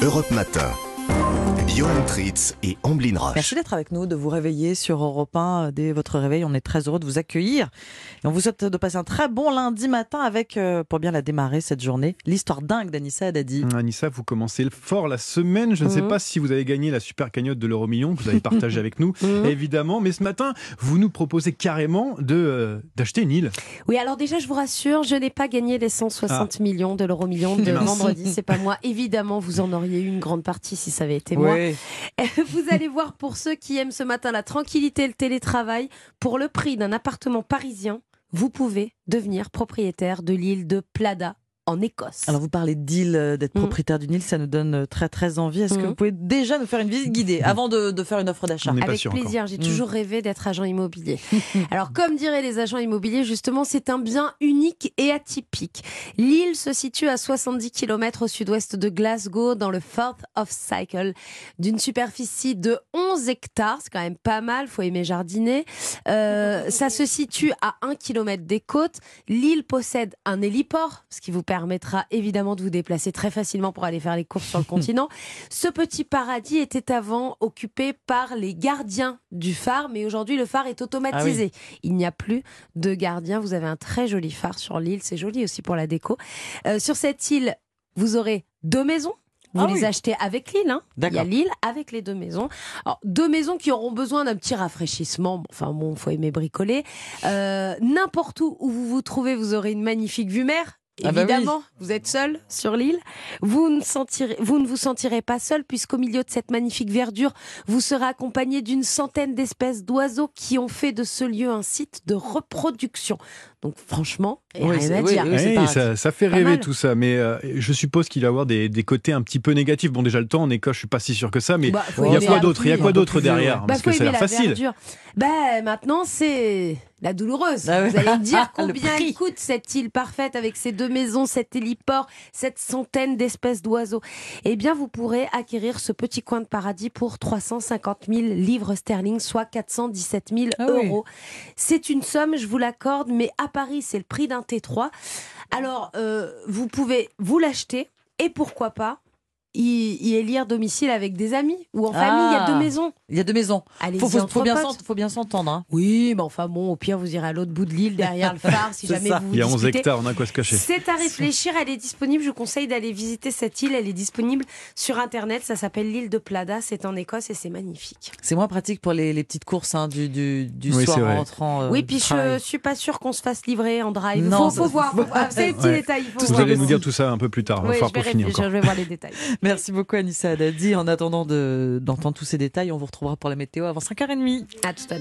Europe Matin. Johan Tritz et Amblin Roche. Merci d'être avec nous, de vous réveiller sur Europe 1 dès votre réveil. On est très heureux de vous accueillir. Et on vous souhaite de passer un très bon lundi matin avec, euh, pour bien la démarrer cette journée, l'histoire dingue d'Anissa Haddadi. Anissa, vous commencez fort la semaine. Je ne sais Mhm. pas si vous avez gagné la super cagnotte de l'euro million que vous avez partagé avec nous, évidemment. Mais ce matin, vous nous proposez carrément de euh, d'acheter une île. Oui, alors déjà, je vous rassure, je n'ai pas gagné les 160 millions de l'euro million de vendredi. C'est pas moi. Évidemment, vous en auriez eu une grande partie si ça avait été moi. Vous allez voir pour ceux qui aiment ce matin la tranquillité et le télétravail, pour le prix d'un appartement parisien, vous pouvez devenir propriétaire de l'île de Plada en Écosse. Alors vous parlez d'île, euh, d'être Mhm. propriétaire d'une île, ça nous donne euh, très très envie. Est-ce que Mhm. vous pouvez déjà nous faire une visite guidée avant de, de faire une offre d'achat Avec plaisir, j'ai Mm. toujours rêvé d'être agent immobilier. Alors, comme diraient les agents immobiliers, justement, c'est un bien unique et atypique. L'île se situe à 70 km au sud-ouest de Glasgow, dans le Firth of Cycle, d'une superficie de 11 hectares. C'est quand même pas mal, faut aimer jardiner. Euh, ça se situe à 1 km des côtes. L'île possède un héliport, ce qui vous permettra évidemment de vous déplacer très facilement pour aller faire les courses sur le continent. Ce petit paradis était avant occupé par les gardiens du phare, mais aujourd'hui le phare est automatisé. Il n'y a plus de gardiens. Vous avez un très joli phare sur l'île, c'est joli aussi pour la déco. Euh, sur cette île, vous aurez deux maisons. Vous Ah les oui. achetez avec l'île. Hein. Il y a l'île avec les deux maisons. Alors, deux maisons qui auront besoin d'un petit rafraîchissement. Enfin bon, faut aimer bricoler. Euh, N'importe où où vous vous trouvez, vous aurez une magnifique vue mer. Ah bah oui. Évidemment, vous êtes seul sur l'île. Vous ne, sentirez, vous ne vous sentirez pas seul puisqu'au milieu de cette magnifique verdure, vous serez accompagné d'une centaine d'espèces d'oiseaux qui ont fait de ce lieu un site de reproduction. Donc franchement, Oui, rien à dire. oui. ça, ça fait rêver mal. tout ça, mais euh, je suppose qu'il va y avoir des, des côtés un petit peu négatifs. Bon, déjà le temps en Écosse, je suis pas si sûr que ça, mais Bah, il y a quoi d'autre? Il y a quoi d'autre derrière? Bah, Parce faut que ça a l'air la facile. verdure. Bah, maintenant, c'est la douloureuse. Ah oui. Vous allez me dire combien elle coûte cette île parfaite avec ses deux maisons, cet héliport, cette centaine d'espèces d'oiseaux. Eh bien, vous pourrez acquérir ce petit coin de paradis pour 350 000 livres sterling, soit 417 000 Ah oui. euros. C'est une somme, je vous l'accorde, mais à Paris, c'est le prix d'un T3. Alors, euh, vous pouvez vous l'acheter et pourquoi pas y, y élire domicile avec des amis ou en famille. Il y a Ah. deux maisons. Il y a deux maisons. Allez-y Faut, faut, entre faut bien s'entendre. hein. Oui, mais enfin bon, au pire, vous irez à l'autre bout de l'île, derrière le phare, si jamais ça. vous vous Il y a 11 disputez. hectares, on a quoi se cacher. C'est à réfléchir, elle est disponible. Je vous conseille d'aller visiter cette île. Elle est disponible sur Internet. Ça s'appelle l'île de Plada. C'est en Écosse et c'est magnifique. C'est moins pratique pour les, les petites courses hein, du, du, du Oui, soir en rentrant. euh, oui, puis je travail. suis pas sûre qu'on se fasse livrer en drive. Non, faut, faut voir. ah, c'est les petits détails. il Vous allez nous dire tout ça un peu plus tard. On va réfléchir, encore. je vais voir les détails. Merci beaucoup Anissa Haddadi. En attendant de- d'entendre tous ces détails, on vous retrouvera pour la météo avant 5h30. À tout à l'heure.